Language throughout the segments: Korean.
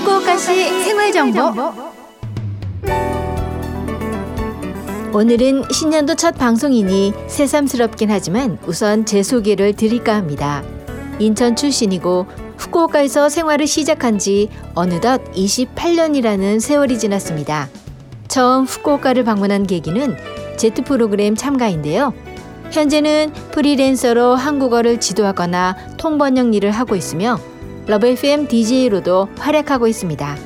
후쿠오카시 생활 정보 오늘은 신년도 첫 방송이니 새삼스럽긴 하지만 우선 제 소개를 드릴까 합니다. 인천 출신이고 후쿠오카에서 생활을 시작한 지 어느덧 28년이라는 세월이 지났습니다. 처음 후쿠오카를 방문한 계기는 제트 프로그램 참가인데요. 현재는 프리랜서로 한국어를 지도하거나 통번역 일을 하고 있으며 LOVE FM DJ로도 활약하고 있습니다.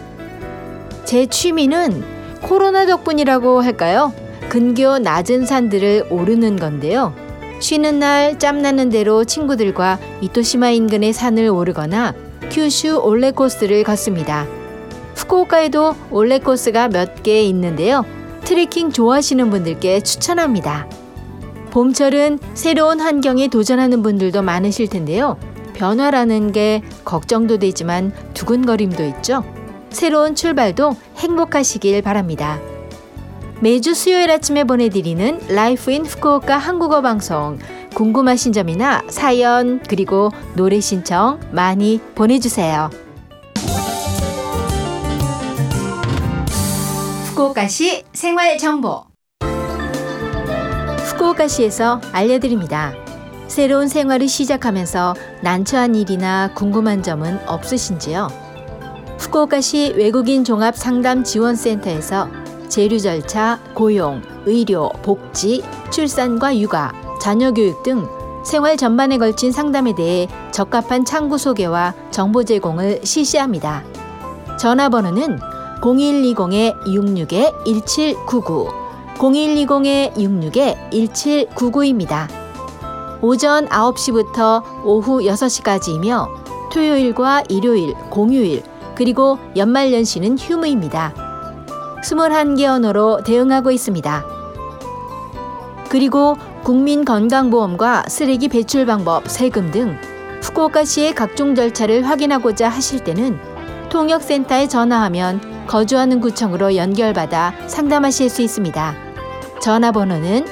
제 취미는 코로나 덕분이라고 할까요? 근교 낮은 산들을 오르는 건데요. 쉬는 날 짬나는 대로 친구들과 이토시마 인근의 산을 오르거나 큐슈 올레 코스를 걷습니다. 후쿠오카에도 올레 코스가 몇 개 있는데요. 트레킹 좋아하시는 분들께 추천합니다. 봄철은 새로운 환경에 도전하는 분들도 많으실 텐데요. 변화라는 게 걱정도 되지만 두근거림도 있죠. 새로운 출발도 행복하시길 바랍니다. 매주 수요일 아침에 보내드리는 Life in Fukuoka 한국어 방송 궁금하신 점이나 사연 그리고 노래 신청 많이 보내주세요. 후쿠오카시 생활 정보 후쿠오카시에서 알려드립니다. 새로운 생활을 시작하면서 난처한 일이나 궁금한 점은 없으신지요? 후쿠오카시 외국인 종합 상담 지원센터에서 재료 절차, 고용, 의료, 복지, 출산과 육아, 자녀 교육 등 생활 전반에 걸친 상담에 대해 적합한 창구 소개와 정보 제공을 실시합니다. 전화번호는 0120-66-1799, 0120-66-1799입니다. 오전 9시부터 오후 6시까지이며 토요일과 일요일, 공휴일, 그리고 연말연시는 휴무입니다. 21개 언어로 대응하고 있습니다. 그리고 국민건강보험과 쓰레기 배출 방법, 세금 등 후쿠오카시의 각종 절차를 확인하고자 하실 때는 통역센터에 전화하면 거주하는 구청으로 연결받아 상담하실 수 있습니다. 전화번호는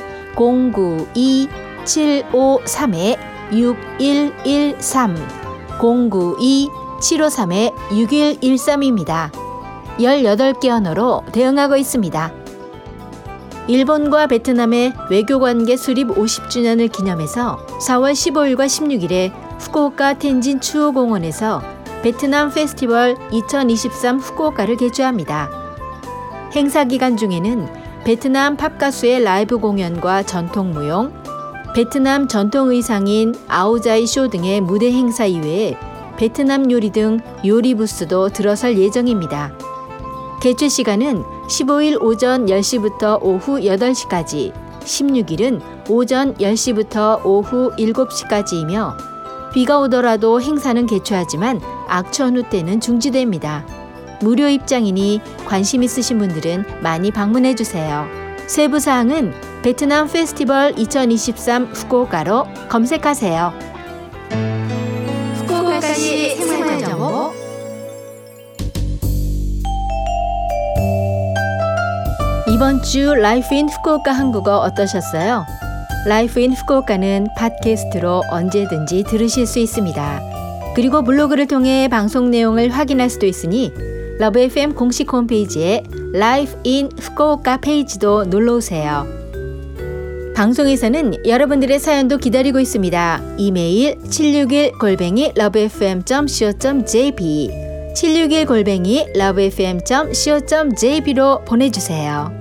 092-753-6113 092-753-6113입니다. 18개 언어로 대응하고 있습니다. 일본과 베트남의 외교관계 수립 50주년을 기념해서 4월 15일과 16일에 후쿠오카 텐진 추호공원에서 베트남 페스티벌 2023 후쿠오카를 개최합니다. 행사 기간 중에는 베트남 팝 가수의 라이브 공연과 전통 무용, 베트남 전통 의상인 아우자이 쇼 등의 무대 행사 이외에 베트남 요리 등 요리 부스도 들어설 예정입니다. 개최 시간은 15일 오전 10시부터 오후 8시까지, 16일은 오전 10시부터 오후 7시까지이며 비가 오더라도 행사는 개최하지만 악천후 때는 중지됩니다. 무료 입장이니 관심 있으신 분들은 많이 방문해 주세요. 세부 사항은 베트남 페스티벌 2023 후쿠오카로 검색하세요. 후쿠오카시 생활정보 이번 주 Life in Fukuoka 한국어 어떠셨어요? Life in Fukuoka는 팟캐스트로 언제든지 들으실 수 있습니다. 그리고 블로그를 통해 방송 내용을 확인할 수도 있으니 LOVE FM 공식 홈페이지에 Life in Fukuoka 페이지도 놀러 오세요. 방송에서는 여러분들의 사연도 기다리고 있습니다. 이메일 761 골뱅이 lovefm.co.jp 761 골뱅이 lovefm.co.jp로 보내주세요.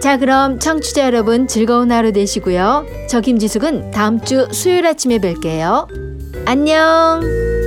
자, 그럼 청취자 여러분 즐거운 하루 되시고요. 저 김지숙은 다음 주 수요일 아침에 뵐게요. 안녕!